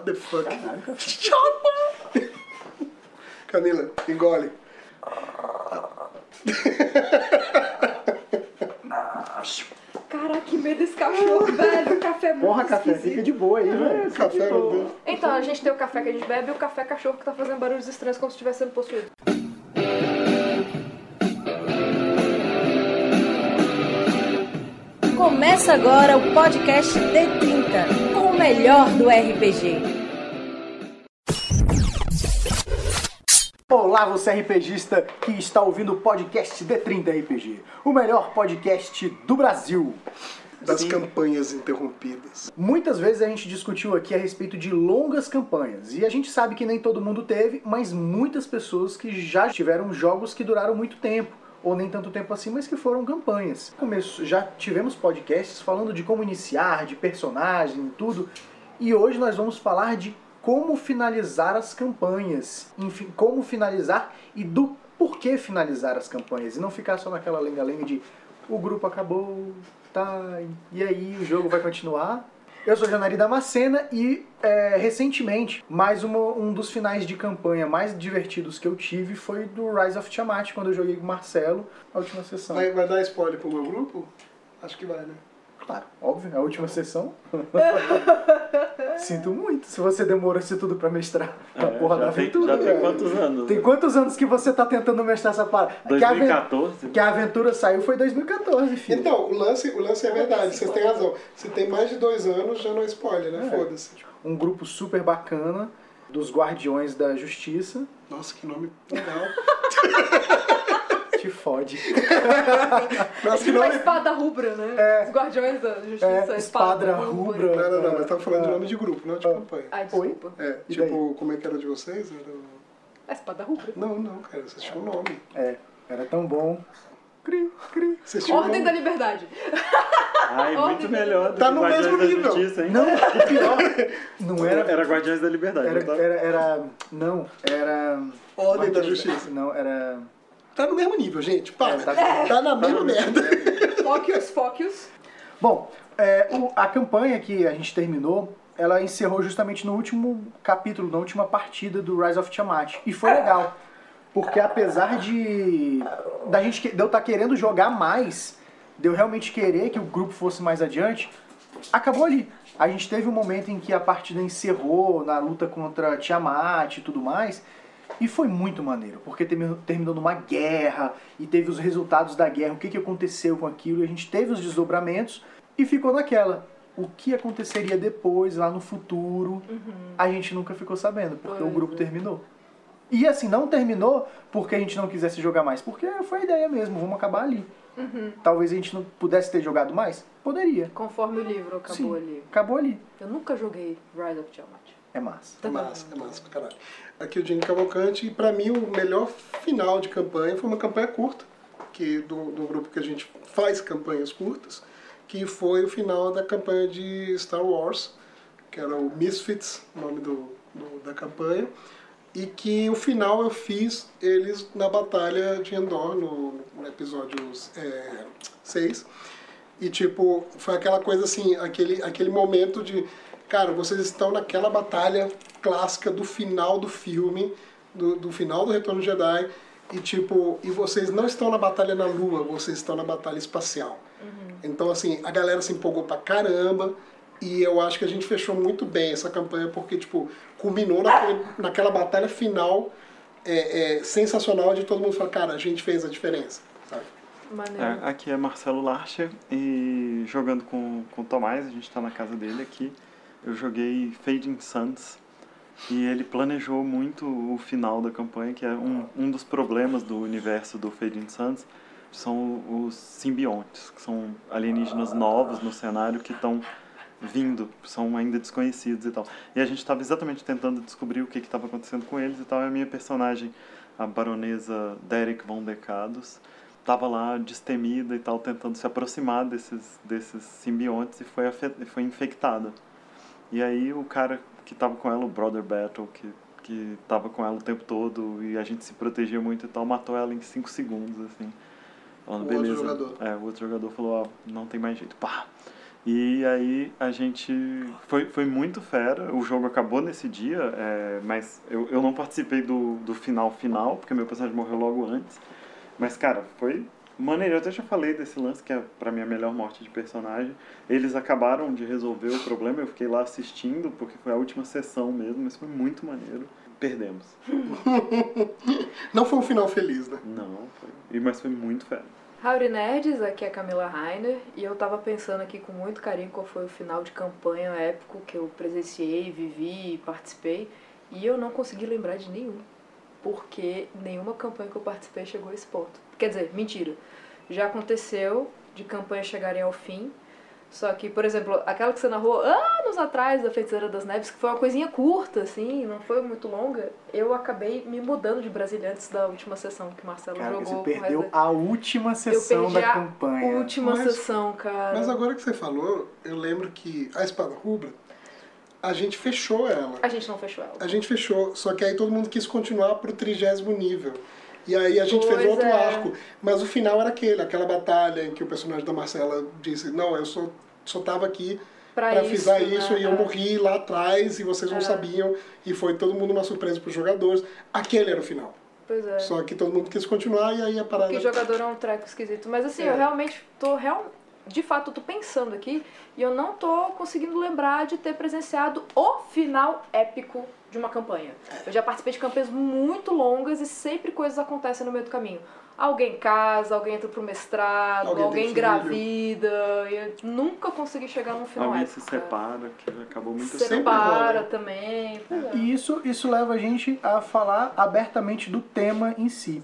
What the fuck? Chapa! Camila, engole. Caraca, que medo desse cachorro, velho. O café é muito Porra, café, esquisito. fica de boa aí, velho. Café, meu Deus. Então, a gente tem o café que a gente bebe e o café cachorro que tá fazendo barulhos estranhos como se estivesse sendo possuído. Começa agora o podcast D30, com o melhor do RPG. Olá, você RPGista que está ouvindo o podcast D30 RPG, o melhor podcast do Brasil. Das Sim. campanhas interrompidas. Muitas vezes a gente discutiu aqui a respeito de longas campanhas e a gente sabe que nem todo mundo teve, mas muitas pessoas que já tiveram jogos que duraram muito tempo ou nem tanto tempo assim, mas que foram campanhas. Começo já tivemos podcasts falando de como iniciar, de personagem e tudo, e hoje nós vamos falar de como finalizar as campanhas, enfim, como finalizar e do porquê finalizar as campanhas e não ficar só naquela lenga-lenga de o grupo acabou, tá, e aí o jogo vai continuar. Eu sou Janari Damascena e é, recentemente, mais uma- um dos finais de campanha mais divertidos que eu tive foi do Rise of Tiamat, quando eu joguei com o Marcelo, a última sessão. Vai, vai dar spoiler pro meu grupo? Acho que vai, né? Claro, óbvio, a última sessão. Sinto muito se você demorou isso tudo pra mestrar a É, porra já da tem, aventura. já tem quantos anos? Tem quantos anos que você tá tentando mestrar essa parada? Que a, 2014? que a aventura saiu foi em 2014, filho. Então, o lance, o lance é verdade, vocês têm razão. Se tem mais de dois anos, já não é spoiler, né? É. Foda-se. Um grupo super bacana dos Guardiões da Justiça. Nossa, que nome legal. Te fode. Nossa, que Tipo a espada rubra, né? É. Os guardiões da justiça, É, espada rubra. Não, não, não, mas tava falando de nome de grupo, não de campanha. Ai, desculpa. É, E tipo, como é que era de vocês? Era... A espada rubra. Não, não, cara, vocês tinham um nome. É, era tão bom. Cri, cri. Vocês tinham um Ordem nome. da liberdade. Ai, Ordem muito melhor do Tá que no Guardiões mesmo da nível. Justiça, hein? Não, o pior. Não era. Era Guardiões da Liberdade, Era, não tá? era, era. Não, era. Ordem da Justiça. Não, era. Tá no mesmo nível, gente. Para. É, tá- tá, na mesma merda. Focus, focus. Bom, é, o- a campanha que a gente terminou, ela encerrou justamente no último capítulo, na última partida do Rise of Tiamat. E foi legal. Porque apesar de. Da gente, que- de eu estar querendo jogar mais, de eu realmente querer que o grupo fosse mais adiante, acabou ali. A gente teve um momento em que a partida encerrou na luta contra Tiamat e tudo mais. E foi muito maneiro, porque terminou, numa guerra e teve os resultados da guerra, o que, que aconteceu com aquilo, e a gente teve os desdobramentos e ficou naquela. O que aconteceria depois, lá no futuro, a gente nunca ficou sabendo, porque o Pois grupo é. terminou. E assim, não terminou porque a gente não quisesse jogar mais, porque foi a ideia mesmo, vamos acabar ali. Talvez a gente não pudesse ter jogado mais? Poderia. Conforme o livro acabou Sim, ali. acabou ali. Eu nunca joguei Rise of Tiamat. É massa. É massa, é massa pra caralho. Aqui o Dini Cavalcante, e pra mim o melhor final de campanha foi uma campanha curta, que do, do grupo que a gente faz campanhas curtas, que foi o final da campanha de Star Wars, que era o Misfits, o nome do, do- da campanha, e que o final eu fiz eles na Batalha de Endor, no, no episódio 6. E, tipo, foi aquela coisa assim, aquele, aquele momento de, cara, vocês estão naquela batalha clássica do final do filme, do, do final do Retorno de Jedi, e, tipo, e vocês não estão na batalha na Lua, vocês estão na batalha espacial. Então, assim, a galera se empolgou pra caramba, e eu acho que a gente fechou muito bem essa campanha, porque, tipo, culminou naquele, naquela batalha final é, é, sensacional de todo mundo falar, cara, a gente fez a diferença, sabe? Maneiro. É, aqui é Marcelo Larcher e jogando com, com o Tomás, a gente está na casa dele aqui. Eu joguei Fading Suns e ele planejou muito o final da campanha, que é um, um dos problemas do universo do Fading Suns, são os simbiontes, que são alienígenas novos no cenário que estão vindo, são ainda desconhecidos e tal. E a gente estava exatamente tentando descobrir o que estava acontecendo com eles e tal. E a minha personagem, a baronesa Derek von Decados, estava lá destemida e tal, tentando se aproximar desses, desses simbiontes e foi, foi infectada. E aí o cara que estava com ela, o Brother Battle, que que estava com ela o tempo todo e a gente se protegia muito e tal, matou ela em 5 segundos, assim. Falando, O outro beleza. jogador. É, o outro jogador falou, ó, não tem mais jeito. Pá! E aí a gente. Foi, foi muito fera. O jogo acabou nesse dia, é, mas eu, eu não participei do, do final final, porque meu personagem morreu logo antes. Mas, cara, foi maneiro. Eu até já falei desse lance, que é pra mim a melhor morte de personagem. Eles acabaram de resolver o problema, eu fiquei lá assistindo, porque foi a última sessão mesmo, mas foi muito maneiro. Perdemos. Não foi um final feliz, né? Não, foi. e- Mas foi muito fera. Howdy Nerds, aqui é a Camila Rainer e eu tava pensando aqui com muito carinho qual foi o final de campanha épico que eu presenciei, vivi e participei e eu não consegui lembrar de nenhum, porque nenhuma campanha que eu participei chegou a esse ponto. Quer dizer, mentira, já aconteceu de campanhas chegarem ao fim, só que, por exemplo, aquela que você narrou anos atrás da Feiticeira das Neves, que foi uma coisinha curta, assim, não foi muito longa, eu acabei me mudando de Brasília antes da última sessão que o Marcelo Cara, jogou. você com o resto perdeu da- a última eu sessão perdi da a campanha. última Mas- sessão, cara. Mas agora que você falou, eu lembro que a Espada Rubra, a gente fechou ela. A gente não fechou ela. A gente fechou, só que aí todo mundo quis continuar pro trigésimo nível. E aí a gente Pois fez outro é. arco. Mas o final era aquele, aquela batalha em que o personagem da Marcela disse, não, eu só, só tava aqui Pra pra isso, fizer né? isso e eu É. morri lá atrás e vocês não É. sabiam. E foi todo mundo uma surpresa pros jogadores. Aquele era o final. Pois é. Só que todo mundo quis continuar e aí a parada... Porque jogador é um treco esquisito. Mas assim, É. eu realmente tô real. De fato, eu tô pensando aqui e eu não tô conseguindo lembrar de ter presenciado o final épico de uma campanha. Eu já participei de campanhas muito longas e sempre coisas acontecem no meio do caminho. Alguém casa, alguém entra pro mestrado, Alguém alguém, engravida. E eu nunca consegui chegar num final Alguém épico. se cara. separa, que acabou muito Se separa também. Pois é. E isso, isso leva a gente a falar abertamente do tema em si.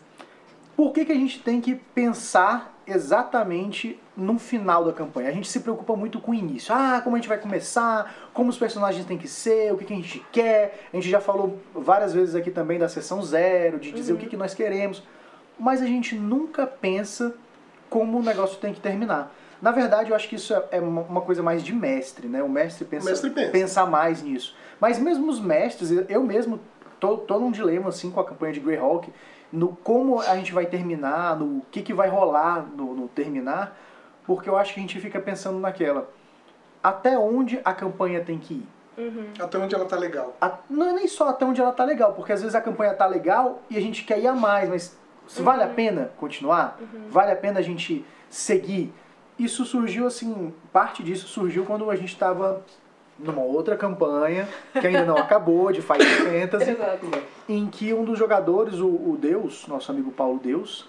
Por que, que a gente tem que pensar exatamente no final da campanha? A gente se preocupa muito com o início. Ah, como a gente vai começar, como os personagens têm que ser, o que, que a gente quer. A gente já falou várias vezes aqui também da sessão zero, de dizer o que, que nós queremos. Mas a gente nunca pensa como o negócio tem que terminar. Na verdade, eu acho que isso é- é uma coisa mais de mestre, né? O mestre pensa, O mestre pensa. pensar mais nisso. Mas mesmo os mestres, eu- eu mesmo tô, tô num dilema assim com a campanha de Greyhawk, no como a gente vai terminar, no que, que vai rolar no, no terminar, porque eu acho que a gente fica pensando naquela. Até onde a campanha tem que ir? Até onde ela tá legal. A- não é nem só até onde ela tá legal, porque às vezes a campanha tá legal e a gente quer ir a mais, mas se vale a pena continuar? Vale a pena a gente seguir? Isso surgiu assim, parte disso surgiu quando a gente estava numa outra campanha, que ainda não acabou, de Final Fantasy, Exato. em que um dos jogadores, o, o Deus, nosso amigo Paulo Deus,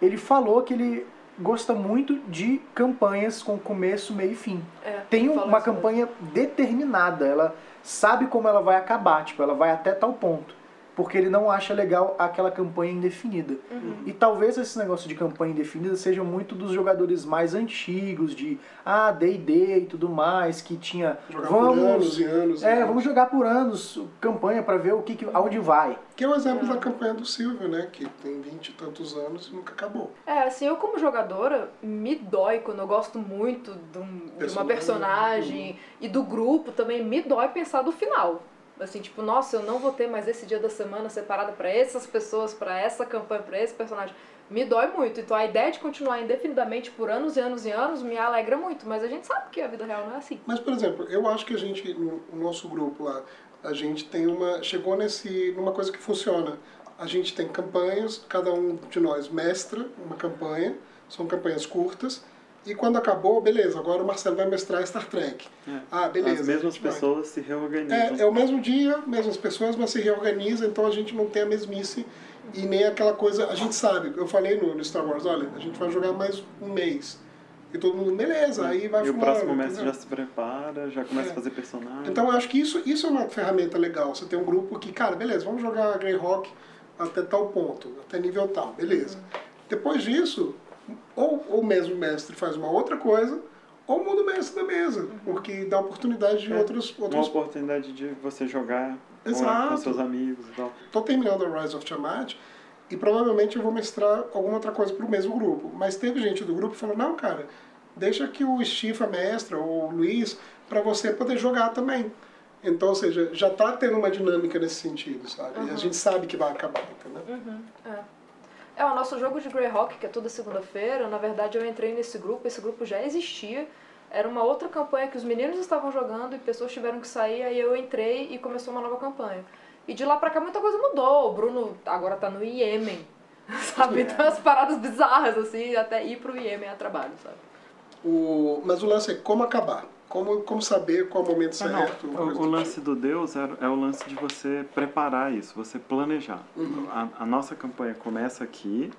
ele falou que ele gosta muito de campanhas com começo, meio e fim É, tem uma isso mesmo. campanha determinada, ela sabe como ela vai acabar, tipo, ela vai até tal ponto. Porque ele não acha legal aquela campanha indefinida. Uhum. E talvez esse negócio de campanha indefinida seja muito dos jogadores mais antigos, de ah, D&D e tudo mais, que tinha Jogar por anos e anos. e é, anos. vamos jogar por anos campanha pra ver o que, que aonde vai. Que é o exemplo da campanha do Silvio, né? Que tem vinte e tantos anos e nunca acabou. É, assim, eu como jogadora, me dói quando eu gosto muito de, um- de uma Personagem. personagem e do grupo também, me dói pensar do final. Assim, tipo, nossa, eu não vou ter mais esse dia da semana separado pra essas pessoas, pra essa campanha, pra esse personagem. Me dói muito. Então a ideia de continuar indefinidamente por anos e anos e anos me alegra muito, mas a gente sabe que a vida real não é assim. Mas, por exemplo, eu acho que a gente, no nosso grupo lá, a gente tem uma. chegou nesse, numa coisa que funciona. A gente tem campanhas, cada um de nós mestra uma campanha, são campanhas curtas, e quando acabou, beleza, agora o Marcelo vai mestrar Star Trek. É. Ah, beleza. As mesmas gente vai. pessoas se reorganizam. É, é o mesmo dia, mesmas pessoas, mas se reorganiza, então a gente não tem a mesmice e nem aquela coisa. A gente sabe, eu falei no, no Star Wars, olha, a gente vai jogar mais um mês. E todo mundo, beleza, aí vai e o fulano, próximo mestre já se prepara, já começa É. a fazer personagem. Então eu acho que isso, isso é uma ferramenta legal. Você tem um grupo que, cara, beleza, vamos jogar Greyhawk até tal ponto, até nível tal, beleza. Depois disso, ou ou mesmo o mestre faz uma outra coisa, ou muda o mestre da mesa, porque dá oportunidade de É, outros, Uma outros oportunidade de você jogar com, Exato. com seus amigos e tal. Tô terminando a Rise of Tiamat e provavelmente eu vou mestrar alguma outra coisa pro mesmo grupo. Mas teve gente do grupo que falou, não, cara, deixa que o Stifa mestra ou o Luiz para você poder jogar também. Então, ou seja, já tá tendo uma dinâmica nesse sentido, sabe? E a gente sabe que vai acabar, entendeu? É, o nosso jogo de Greyhawk, que é toda segunda-feira, na verdade eu entrei nesse grupo, esse grupo já existia, era uma outra campanha que os meninos estavam jogando e pessoas tiveram que sair, aí eu entrei e começou uma nova campanha. E de lá pra cá muita coisa mudou. O Bruno agora tá no Iêmen, sabe? Então as paradas bizarras, assim, até ir pro Iêmen a trabalho, sabe? O, mas o lance é como acabar. Como, como saber qual é o momento Ah, não. certo. O, o lance tipo. do Deus é, é o lance de você preparar isso, você planejar. Uhum. A, a nossa campanha começa aqui,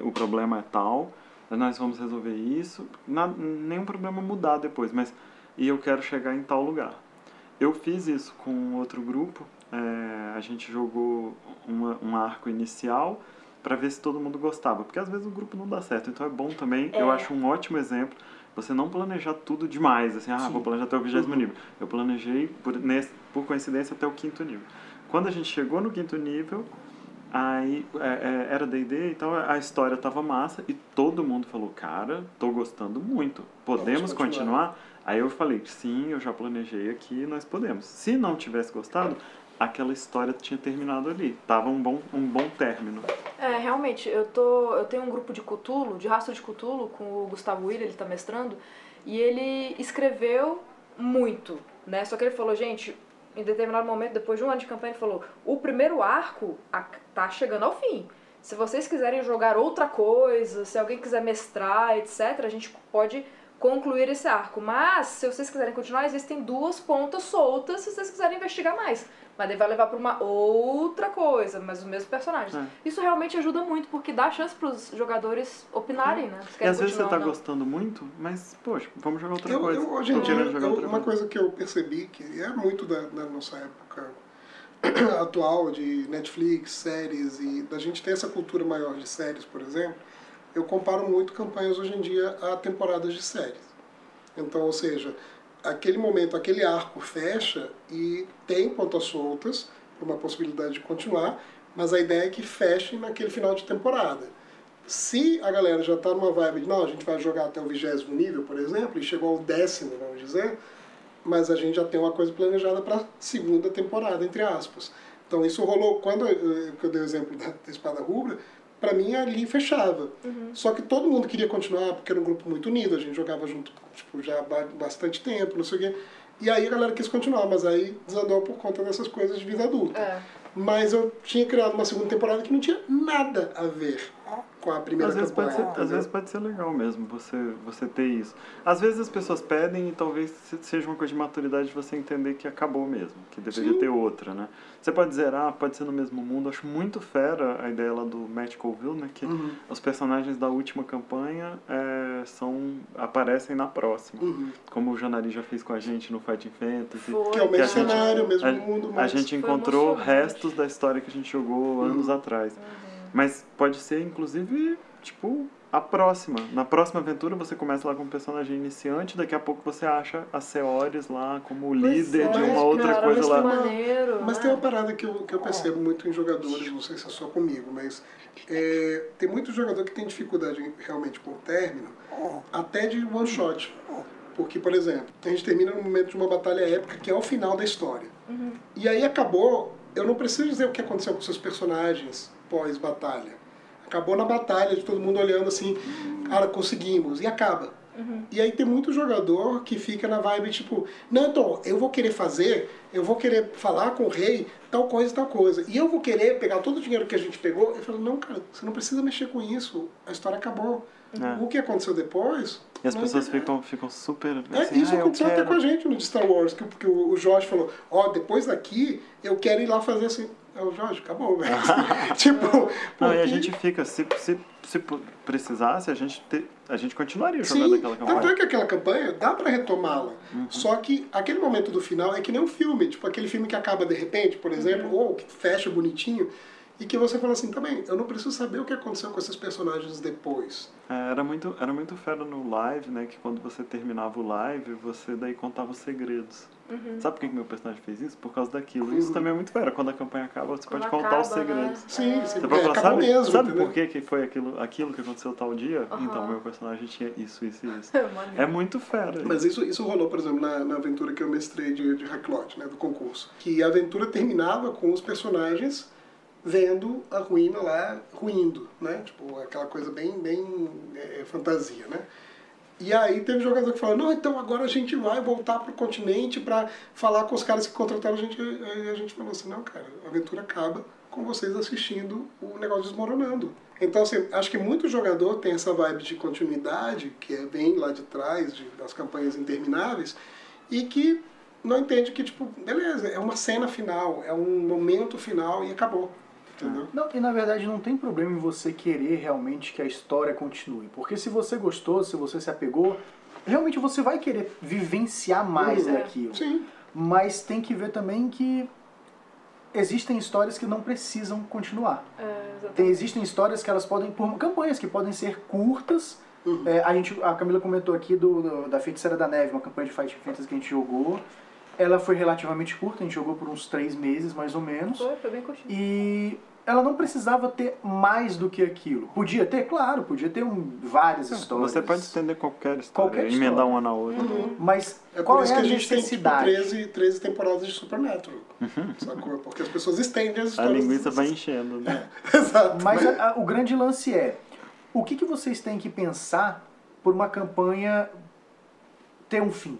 o problema é tal, nós vamos resolver isso, na, nenhum problema mudar depois, mas e eu quero chegar em tal lugar. Eu fiz isso com outro grupo, é, a gente jogou uma, um arco inicial para ver se todo mundo gostava, porque às vezes o grupo não dá certo, então é bom também, eu É. acho um ótimo exemplo, você não planejar tudo demais, assim, ah, vou planejar até o vigésimo nível. Eu planejei, por, nesse, por coincidência, até o quinto nível. Quando a gente chegou no quinto nível, aí é, é, era D&D, então a história tava massa e todo mundo falou, cara, tô gostando muito, podemos continuar. Aí eu falei, sim, eu já planejei aqui, nós podemos. Se não tivesse gostado, aquela história tinha terminado ali, tava um bom, um bom término. É, realmente, eu tô. Eu tenho um grupo de Cutulo, de rastro de Cutulo, com o Gustavo Willi, ele tá mestrando, e ele escreveu muito, né? Só que ele falou, gente, em determinado momento, depois de um ano de campanha, ele falou, o primeiro arco tá chegando ao fim. Se vocês quiserem jogar outra coisa, se alguém quiser mestrar, etc., a gente pode concluir esse arco. Mas, se vocês quiserem continuar, existem duas pontas soltas se vocês quiserem investigar mais. Mas daí vai levar pra uma outra coisa, mas os mesmos personagens. É. Isso realmente ajuda muito, porque dá chance pros jogadores opinarem, né? Se E às vezes você tá não. gostando muito, mas, poxa, vamos jogar outra Eu, coisa. eu, hoje em dia, eu- outra uma coisa. coisa que eu percebi que é muito da, da nossa época atual de Netflix, séries e da gente ter essa cultura maior de séries, por exemplo, eu comparo muito campanhas hoje em dia a temporadas de séries. Então, ou seja, aquele momento, aquele arco fecha e tem pontas soltas uma possibilidade de continuar, mas a ideia é que feche naquele final de temporada. Se a galera já está numa vibe de, não, a gente vai jogar até o vigésimo nível, por exemplo, e chegou ao décimo, vamos dizer, mas a gente já tem uma coisa planejada para segunda temporada, entre aspas. Então isso rolou, quando eu, eu dei o exemplo da, da Espada Rubra, para mim ali fechava. Só que todo mundo queria continuar, porque era um grupo muito unido, a gente jogava junto tipo, já há ba- bastante tempo, não sei o quê. E aí a galera quis continuar, mas aí desandou por conta dessas coisas de vida adulta. É. Mas eu tinha criado uma segunda temporada que não tinha nada a ver com a primeira Às vezes, pode temporada. ser, às entendeu? vezes pode ser legal mesmo você, você ter isso. Às vezes as pessoas pedem e talvez se- seja uma coisa de maturidade de você entender que acabou mesmo, que deveria Sim. ter outra, né? Você pode zerar, pode ser no mesmo mundo. Acho muito fera a ideia lá do Matt Colville, né? Que Uhum. os personagens da última campanha é, são, aparecem na próxima. Uhum. Como o Janari já fez com a gente no Fighting Fantasy. Foi. Que é o a mesmo gente- cenário, o mesmo a, mundo, a mas... gente Foi encontrou restos da história que a gente jogou anos Uhum. atrás. Mas pode ser, inclusive, tipo, a próxima. Na próxima aventura você começa lá como personagem iniciante, daqui a pouco você acha a Seores lá como líder é, de uma outra cara, coisa mas lá. tem uma- maneiro, Mas né? tem uma parada que eu, que eu percebo muito em jogadores, não sei se é só comigo, mas é, tem muito jogador que tem dificuldade realmente com o término, até de one shot. Porque, por exemplo, a gente termina no momento de uma batalha épica que é o final da história. E aí acabou, eu não preciso dizer o que aconteceu com seus personagens pós-batalha. Acabou na batalha, de todo mundo olhando assim, cara, conseguimos, e acaba. E aí tem muito jogador que fica na vibe tipo, não, então, eu vou querer fazer, eu vou querer falar com o rei, tal coisa, tal coisa. E eu vou querer pegar todo o dinheiro que a gente pegou. Eu falo, não, cara, você não precisa mexer com isso, a história acabou. É. O que aconteceu depois. E as pessoas interessa. ficam, ficam super. É, Assim, isso ah, eu aconteceu até com a gente no de Star Wars, que, que o, o Jorge falou, ó, depois daqui eu quero ir lá fazer assim. É o Jorge, acabou, velho. tipo, Não, e a porque- gente fica, se, se, se precisasse, a gente, te, a gente continuaria jogando Sim, aquela tanto é campanha. que aquela campanha dá pra retomá-la. Uhum. Só que aquele momento do final é que nem um filme, tipo aquele filme que acaba de repente, por exemplo, ou que fecha bonitinho, e que você fala assim, também, eu não preciso saber o que aconteceu com esses personagens depois. É, era muito, era muito fera no live, né? Que quando você terminava o live, você daí contava os segredos. Uhum. Sabe por que que meu personagem fez isso? Por causa daquilo. Isso também é muito fera. Quando a campanha acaba, você Quando pode contar os acaba, né? segredos. Sim, É. sim, Você pode é, falar, sabe, mesmo, sabe entendeu? por que, que foi aquilo, aquilo que aconteceu tal dia? Aham. Então, meu personagem tinha isso, isso e isso. Maneiro. É muito fera. Mas isso, isso rolou, por exemplo, na, na aventura que eu mestrei de, de Hacklot, né, do concurso. Que a aventura terminava com os personagens vendo a ruína lá ruindo, né? Tipo, aquela coisa bem, bem é, fantasia, né? E aí teve jogador que falou, não, então agora a gente vai voltar pro continente para falar com os caras que contrataram a gente. Aí a gente falou assim, não, cara, a aventura acaba com vocês assistindo o negócio desmoronando. Então, assim, acho que muito jogador tem essa vibe de continuidade, que é, vem lá de trás, de, das campanhas intermináveis, e que não entende que, tipo, beleza, é uma cena final, é um momento final e acabou. Entendeu? Não, e na verdade não tem problema em você querer realmente que a história continue. Porque se você gostou, se você se apegou, realmente você vai querer vivenciar mais Uhum. daquilo. Sim. Mas tem que ver também que existem histórias que não precisam continuar. É. Tem, existem histórias que elas podem, por campanhas que podem ser curtas. Uhum. É, a, gente, a Camila comentou aqui do, do- da Feiticeira da Neve, uma campanha de Fight Fantasy que a gente jogou. Ela foi relativamente curta, a gente jogou por uns três meses mais ou menos. Foi, foi bem curtinho. E ela não precisava ter mais do que aquilo. Podia ter, claro, podia ter um, várias histórias. Você pode estender qualquer história, Qualquer emendar história. uma na outra. Mas É qual por isso é que a a gente tem tipo, necessidade? 13, 13 temporadas de Supernatural. Sacou? Porque as pessoas estendem as A histórias. linguiça vai enchendo, né? Exato. Mas a- a- o grande lance é, o que, que vocês têm que pensar por uma campanha ter um fim?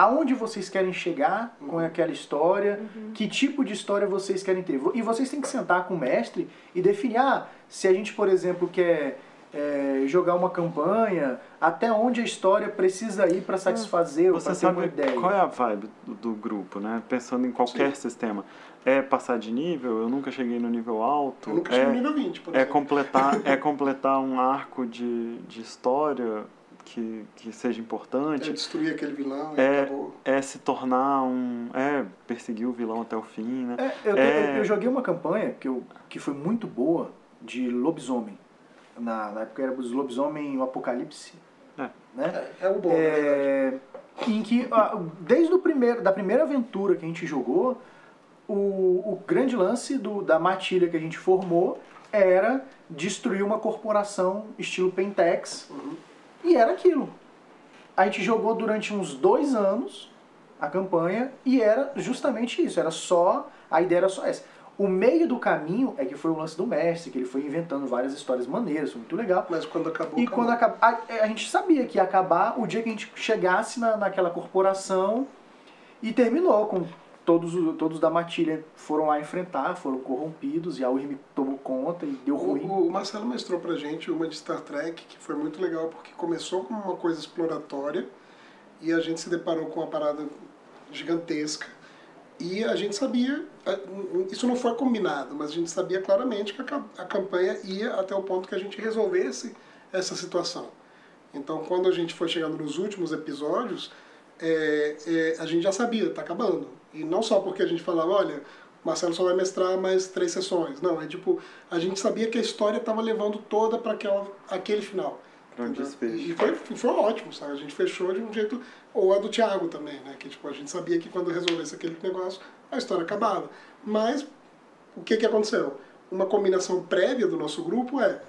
Aonde vocês querem chegar com aquela história? Que tipo de história vocês querem ter? E vocês têm que sentar com o mestre e definir, ah, se a gente, por exemplo, quer é, jogar uma campanha, até onde a história precisa ir para satisfazer ou Você para ter uma ideia. qual é a vibe do, do grupo, né? Pensando em qualquer sistema. É passar de nível, eu nunca cheguei no nível alto. Eu nunca é, cheguei no nível 20, por é exemplo. completar, é completar um arco de, de história que, que seja É importante. destruir aquele vilão e É, acabou. é se tornar um. É perseguir o vilão até o fim, né? É, eu, É. eu- eu joguei uma campanha que, eu, que foi muito boa de lobisomem. Na, na época era os lobisomem o apocalipse. É. Né? É, é o bom. É, em que, desde o primeiro, da primeira aventura que a gente jogou, o, o grande lance do, da matilha que a gente formou era destruir uma corporação estilo Pentex. E era aquilo. A gente jogou durante uns dois anos a campanha e era justamente isso. Era só. A ideia era só essa. O meio do caminho é que foi o lance do mestre, que ele foi inventando várias histórias maneiras, foi muito legal. Mas quando acabou, E acabou. quando acaba, a, a gente sabia que ia acabar o dia que a gente chegasse na, naquela corporação e terminou com todos, os- todos da matilha foram lá enfrentar, foram corrompidos e a URM tomou conta e deu ruim. O, o Marcelo mostrou pra gente uma de Star Trek que foi muito legal porque começou como uma coisa exploratória e a gente se deparou com uma parada gigantesca e a gente sabia, isso não foi combinado, mas a gente sabia claramente que a, a campanha ia até o ponto que a gente resolvesse essa situação. Então, quando a gente foi chegando nos últimos episódios, é, é, a gente já sabia, tá acabando. E não só porque a gente falava, olha, o Marcelo só vai mestrar mais três sessões. Não, é tipo, a gente sabia que a história estava levando toda para aquele final. Pra um desfecho. E foi, foi ótimo, sabe? A gente fechou de um jeito. Ou a do Thiago também, né? Que tipo, a gente sabia que quando resolvesse aquele negócio, a história acabava. Mas o que, que aconteceu? Uma combinação prévia do nosso grupo é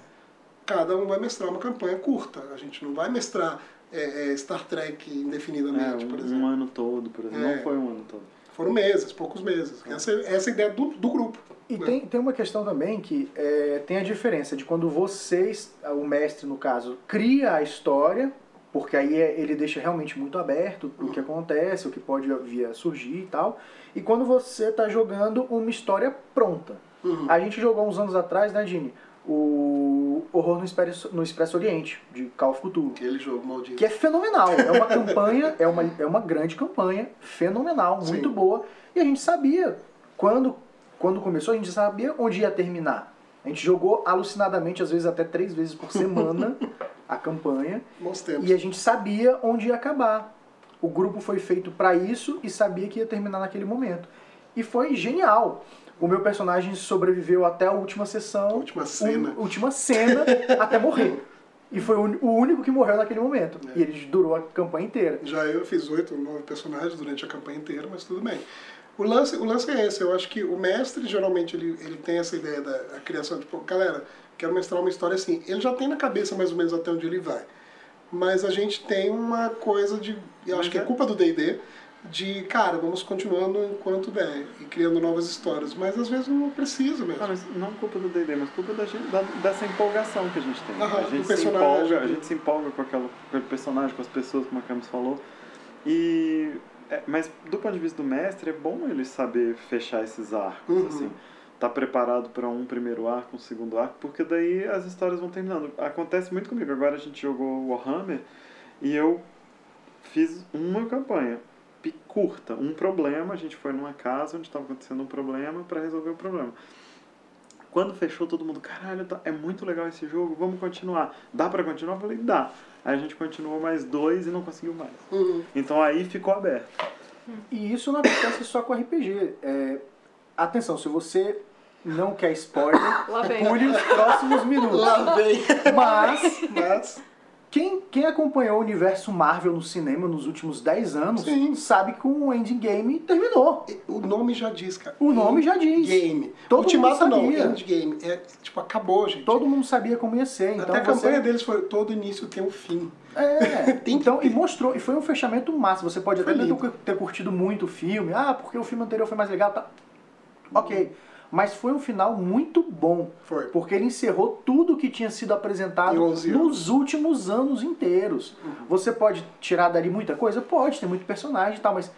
cada um vai mestrar uma campanha curta. A gente não vai mestrar é, é, Star Trek É, indefinidamente, por um, exemplo. um ano todo, por exemplo. É. Não foi um ano todo. Foram meses, poucos meses. Essa, essa é a ideia do, do grupo. E né? tem, tem uma questão também que é, tem a diferença de quando vocês, o mestre no caso, cria a história, porque aí é- ele deixa realmente muito aberto o que acontece, o que pode vir a surgir e tal, e quando você está jogando uma história pronta. Uhum. A gente jogou uns anos atrás, né, Dini? O Horror no Expresso, no Expresso Oriente, de Call of Cthulhu. Aquele jogo maldito. Que é fenomenal. É uma campanha, é uma, é uma grande campanha, fenomenal, muito Sim. boa. E a gente sabia, quando, quando começou, a gente sabia onde ia terminar. A gente jogou alucinadamente, às vezes até três vezes por semana, a campanha. Bons tempos. E a gente sabia onde ia acabar. O grupo foi feito para isso e sabia que ia terminar naquele momento. E foi genial. O meu personagem sobreviveu até a última sessão. A última cena. um- última cena até morrer. E foi o único que morreu naquele momento. É. E ele durou a campanha inteira. Já eu fiz oito, nove personagens durante a campanha inteira, mas tudo bem. O lance, o lance é esse, eu acho que o mestre geralmente ele, ele tem essa ideia da criação, tipo, galera, quero mestrar uma história assim. Ele já tem na cabeça mais ou menos até onde ele vai. Mas a gente tem uma coisa de. Eu acho Mas que é é- culpa do DD, de, cara, vamos continuando enquanto der e criando novas histórias. Mas às vezes não precisa mesmo. Ah, mas não culpa do D&D, mas culpa da gente, da- dessa empolgação que a gente tem. Aham, a gente se empolga, a gente se empolga com aquela, com aquele personagem, com as pessoas, como a Camis falou. E é, mas do ponto de vista do mestre, é bom ele saber fechar esses arcos, Uhum. assim. Tá preparado para um primeiro arco, um segundo arco, porque daí as histórias vão terminando. Acontece muito comigo. Agora a gente jogou Warhammer e eu fiz uma campanha curta, um problema. A gente foi numa casa onde estava acontecendo um problema para resolver o problema. Quando fechou, todo mundo, caralho, tá- é muito legal esse jogo, vamos continuar. Dá pra continuar? Eu falei, dá. Aí a gente continuou mais dois e não conseguiu mais. Uhum. Então aí ficou aberto. E isso não acontece só com RPG. É, atenção, se você não quer spoiler, Lá vem. pule os próximos minutos. Lá vem. Mas Mas, quem, quem acompanhou o universo Marvel no cinema nos últimos 10 anos Sim. sabe que o Endgame terminou. o nome já diz, cara. O nome já diz. Game. Todo Ultimato mundo não, sabia. Endgame. É, tipo, acabou, gente. Todo mundo sabia como ia ser. Então Até a você... campanha deles foi todo início tem um fim. É, então, e mostrou, e foi um fechamento massa. Você pode até Foi não lindo. ter ter curtido muito o filme, ah, porque o filme anterior foi mais legal, tá. Ok. Mas foi um final muito bom. Foi. Porque ele encerrou tudo que tinha sido apresentado 11 nos últimos anos inteiros. Uhum. Você pode tirar dali muita coisa? Pode, tem muito personagem e tal, mas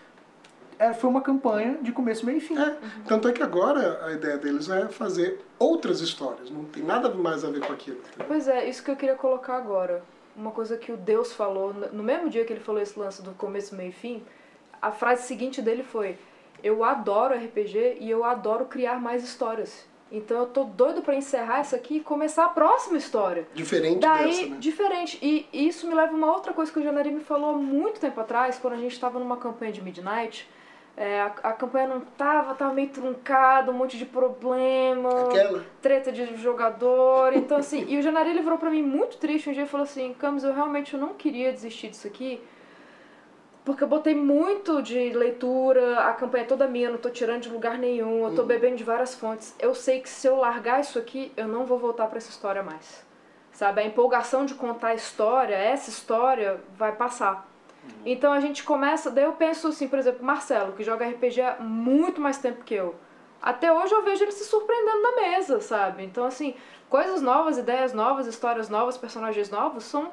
é, foi uma campanha de começo, meio e fim. É, tanto é que agora a ideia deles é fazer outras histórias. Não tem nada mais a ver com aquilo. Pois é, isso que eu queria colocar agora. Uma coisa que o Deus falou, no- no mesmo dia que ele falou esse lance do começo, meio e fim, a frase seguinte dele foi: Eu adoro RPG e eu adoro criar mais histórias. Então eu tô doido pra encerrar essa aqui e começar a próxima história. Diferente Daí, dessa, né? diferente. E isso me leva a uma outra coisa que o Janari me falou há muito tempo atrás, quando a gente estava numa campanha de Midnight. É, a, a campanha não tava, tava meio truncada, um monte de problema Aquela. treta de jogador. Então, assim, e o Janari ele virou pra mim muito triste um dia e falou assim: Camus, eu realmente eu não queria desistir disso aqui. Porque eu botei muito de leitura, a campanha é toda minha, não tô tirando de lugar nenhum, eu tô bebendo de várias fontes. Eu sei que se eu largar isso aqui, eu não vou voltar pra essa história mais. Sabe? A empolgação de contar a história, essa história, vai passar. Então a gente começa. Daí eu penso assim, por exemplo, Marcelo, que joga RPG há muito mais tempo que eu. Até hoje eu vejo ele se surpreendendo na mesa, sabe? Então, assim, coisas novas, ideias novas, histórias novas, personagens novos são.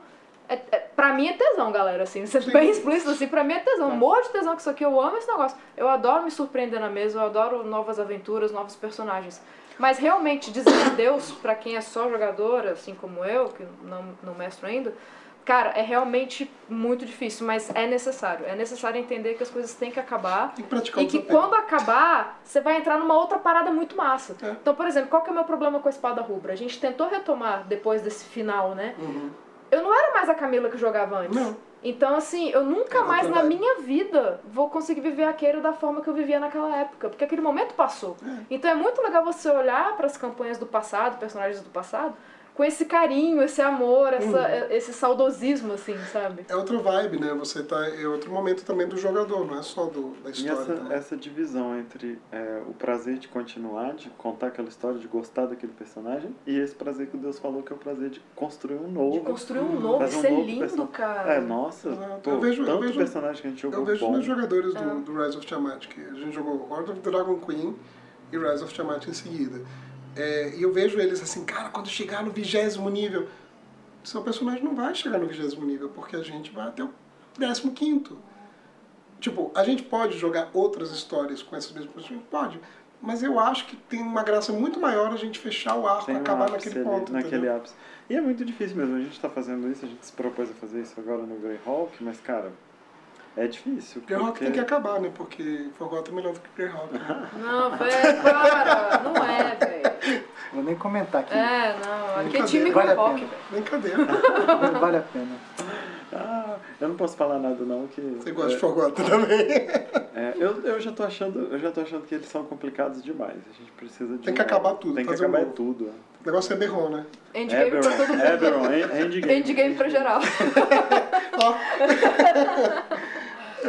É, é, pra mim é tesão, galera, assim, sendo Sim. bem explícito, assim, pra mim é tesão. É. Morro de tesão com isso aqui, eu amo esse negócio. Eu adoro me surpreender na mesa, eu adoro novas aventuras, novos personagens. Mas realmente, dizer adeus pra quem é só jogador, assim como eu, que não, não mestro ainda, cara, é realmente muito difícil, mas é necessário. É necessário entender que as coisas têm que acabar. Tem que praticar E que quando acabar, você vai entrar numa outra parada muito massa. É. Então, por exemplo, qual que é o meu problema com a espada rubra? A gente tentou retomar depois desse final, né? Uhum. Eu não era mais a Camila que jogava antes. Não. Então, assim, eu nunca É mais na minha vida vou conseguir viver aquele da forma que eu vivia naquela época, porque aquele momento passou. Então é muito legal você olhar para as campanhas do passado, personagens do passado, com esse carinho, esse amor, essa, Uhum. esse saudosismo, assim, sabe? É outra vibe, né? Você tá. É outro momento também do jogador, não é só do, da E história. essa, né? essa divisão entre é, o prazer de continuar, de contar aquela história, de gostar daquele personagem, e esse prazer que o Deus falou, que é o prazer de construir um novo. De construir um novo, fazer um ser novo lindo, person- cara. É, nossa, Exato. pô, Eu vejo- eu tanto vejo- personagem que a gente jogou Eu vejo bom. nos jogadores do, É. do Rise of Tiamat, que a gente jogou Horde of Dragon Queen e Rise of Tiamat em seguida. É, e eu vejo eles assim, cara, quando chegar no vigésimo nível, seu personagem não vai chegar no vigésimo nível, porque a gente vai até o décimo quinto. Tipo, a gente pode jogar outras histórias com essas mesmas pessoas? Pode. Mas eu acho que tem uma graça muito maior a gente fechar o arco Tem e um acabar naquele ali, ponto. naquele entendeu? ápice. E é muito difícil mesmo, a gente tá fazendo isso, a gente se propôs a fazer isso agora no Greyhawk, mas cara, é difícil. Greyhawk porque- tem que acabar, né? Porque Forgotten é melhor do que Greyhawk. Né? Não, velho, para! Não é, velho. Vou nem comentar aqui. É, não. Aqui é time Vale a rock, pena. velho. Brincadeira. Vale a pena. Ah, eu não posso falar nada não, que... Você gosta de é, Forgotten também. é, eu, eu já tô achando, eu já tô achando que eles são complicados demais. A gente precisa de Tem que um- acabar tudo, Tem que fazer um acabar novo. tudo. O negócio é berrão, né? Endgame pra todo mundo. Eberron, End- Endgame. Endgame pra geral. Ó,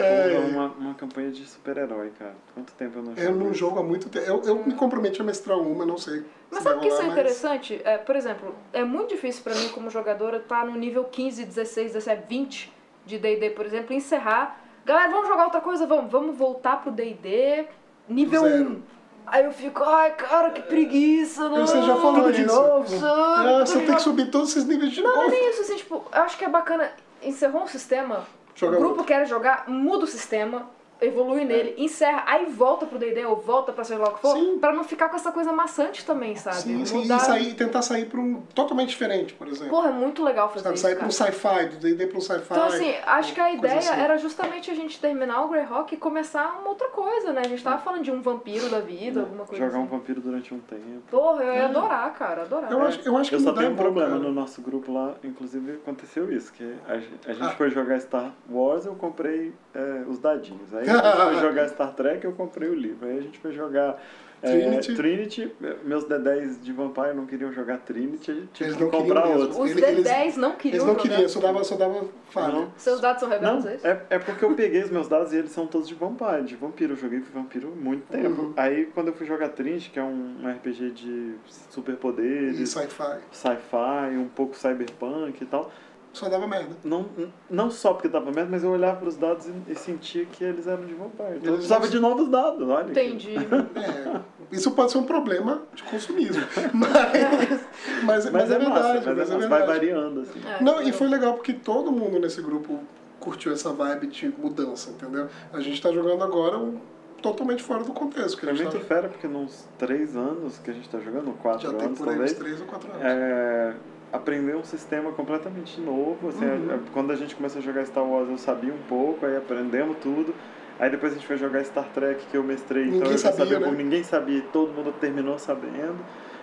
Porra, uma, uma campanha de super-herói, cara. Quanto tempo eu não eu não jogo há muito tempo. Eu, eu me comprometi a mestrar uma, não sei. Mas se sabe o que isso é mas- interessante? É, por exemplo, é muito difícil pra mim como jogadora estar no nível 15, 16, 17, 20 de D&D, por exemplo, e encerrar galera, vamos jogar outra coisa? Vamos, vamos voltar pro D&D nível Zero. 1. Aí eu fico, ai, cara, que preguiça, não. Você já falou Tudo de isso. novo. Ah, você tem que subir todos esses níveis de Não, não é novo. nem isso, assim, tipo, eu acho que é bacana. Encerrou um sistema, Joga o grupo quer jogar, muda o sistema, evolui nele, encerra, aí volta pro D&D ou volta pra seja lá o que for, Sim. pra não ficar com essa coisa maçante também, sabe? Sim, sim, Mudar- e sair, tentar sair pra um totalmente diferente, por exemplo. Porra, é muito legal fazer Sabe, isso, sair cara. um sci-fi, do D&D um sci-fi. Então, assim, acho que a ideia assim. era justamente a gente terminar o Greyhawk e começar uma outra coisa, né? A gente tava falando de um vampiro da vida, alguma coisa Jogar um assim. vampiro durante um tempo. Porra, eu ia adorar, cara, adorar. Eu acho, eu acho que Eu só tenho é um problema cara. no nosso grupo lá, inclusive aconteceu isso, que a, gen- a gente Ah. foi jogar Star Wars, eu comprei é, os dadinhos. Aí gente foi jogar Star Trek, eu comprei o livro. Aí a gente foi jogar é, Trinity. Trinity, meus D10 de Vampire não queriam jogar Trinity, Eles que não queriam comprar mesmo. outros. Os Ele- D10 eles- não queriam Eles não jogar. queriam, só dava, só dava falha. Não. Seus dados são Não, revelados, é é, porque eu peguei os meus dados e eles são todos de vampire, de vampiro. Eu joguei vampiro há muito tempo. Uhum. Aí quando eu fui jogar Trinity, que é um RPG de E superpoderes, sci-fi. sci-fi, um pouco cyberpunk e tal, Só dava merda. não, não só porque dava merda, mas eu olhava para os dados e, e sentia que eles eram de vampire. Então eu precisava não- de novos dados, olha. Entendi. É, isso pode ser um problema de consumismo. Mas, mas, Mas, é, é, verdade, massa, mas, mas, é é verdade. vai variando, assim. É, Não, e foi legal porque todo mundo nesse grupo curtiu essa vibe de mudança, entendeu? A gente tá jogando agora um totalmente fora do contexto. Que É muito tá, fera, porque nos três anos que a gente tá jogando, quatro já tem anos por aí uns talvez, três ou quatro anos. é, aprender um sistema completamente novo. Assim, Uhum. é- quando a gente começou a jogar Star Wars, eu sabia um pouco, aí aprendemos tudo. Aí depois a gente foi jogar Star Trek, que eu mestrei, então Ninguém eu já sabia, sabia, né? como ninguém sabia, todo mundo terminou sabendo.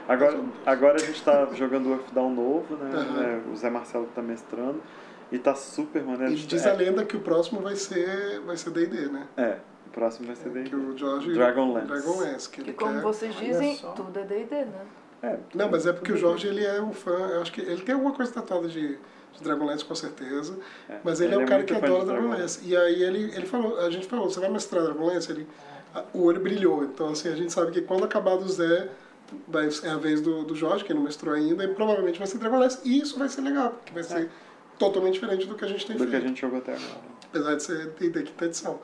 Agora, menos. agora a gente tá jogando o Earthdown novo, né? Uhum. É, o Zé Marcelo que tá mestrando. E tá super maneiro. E diz a lenda que o próximo vai ser vai ser D&D, né? é, o próximo vai ser daí. Que o Jorge... Dragonlance. Dragonlance. Que Que como quer... vocês dizem, tudo é D&D, né? É, Não, mas é porque o Jorge ele é um fã, eu acho que ele tem alguma coisa tatuada de, de Dragonlance com certeza, é. mas ele, é um cara que adora Dragonlance. E aí ele, ele falou, a gente falou, você vai mestrar Dragonlance? Ele, a- o olho brilhou, então assim, a gente sabe que quando acabar do Zé, vai, é a vez do, do Jorge, que não mestrou ainda, e provavelmente vai ser Dragonlance, e isso vai ser legal, porque vai ser totalmente diferente do que a gente tem do que a feito, gente jogou até agora. apesar de ser D&D quinta edição.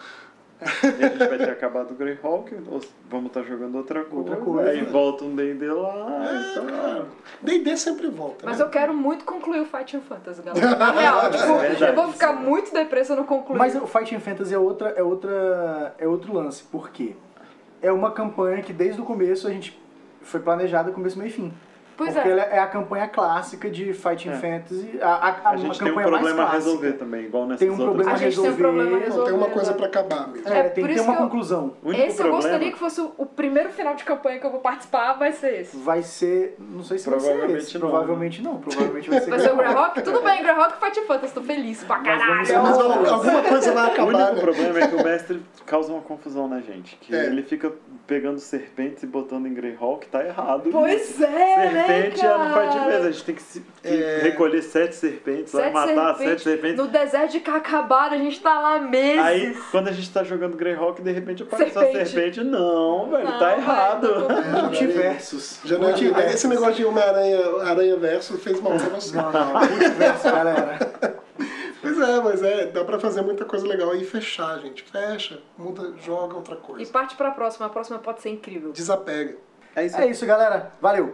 E a gente vai ter acabado o Greyhawk, ou vamos estar jogando outra coisa, Outra coisa. aí volta um D&D lá, cara, D&D sempre volta, Mas né? eu quero muito concluir o Fighting Fantasy, galera. Na real, tipo, É verdade. eu vou ficar muito depressa se eu não concluir. Mas o Fighting Fantasy é outra, é outra, é outro lance, porque é uma campanha que desde o começo a gente foi planejada começo, meio e fim. Pois porque é. ela é a campanha clássica de Fighting É. Fantasy, a, a, a, A gente tem um problema a resolver também, igual nessas Tem um outras. problema A gente tem um resolver. problema a Não, tem uma resolver, coisa pra acabar mesmo. É, É, tem que ter uma que eu- conclusão. O único Esse eu problema, gostaria que fosse o, o primeiro final de campanha que eu vou participar, vai ser esse. Vai ser, não sei se vai ser Provavelmente esse. não. Provavelmente não. Provavelmente vai ser Vai ser o Greyhawk. Tudo bem, Greyhawk e Fighting Fantasy, tô feliz pra caralho. Mas al- alguma coisa vai O acabar, único né? problema é que o mestre causa uma confusão na gente. Que É. ele fica pegando serpentes e botando em Greyhawk, tá errado. Pois é, né, Serpente é no Fight cara? Fantasy. A gente tem que, se- que É. recolher sete serpentes, Sete matar serpentes. sete serpentes. No deserto de Cacabara, a gente tá lá meses. Aí, quando a gente tá jogando Greyhawk, de repente aparece Serpente. a serpente. Não, velho, Não, tá velho, errado. confusa. Multiversos. Já não é, Multiversos. esse negócio de Homem-Aranha Aranha Verso fez mal pra você. Não, não. Multiversos, galera. Pois é, mas é, dá pra fazer muita coisa legal e fechar, gente. Fecha, muda, joga outra E coisa. parte pra próxima, a próxima pode ser incrível. Desapega. É isso É isso, galera. Valeu.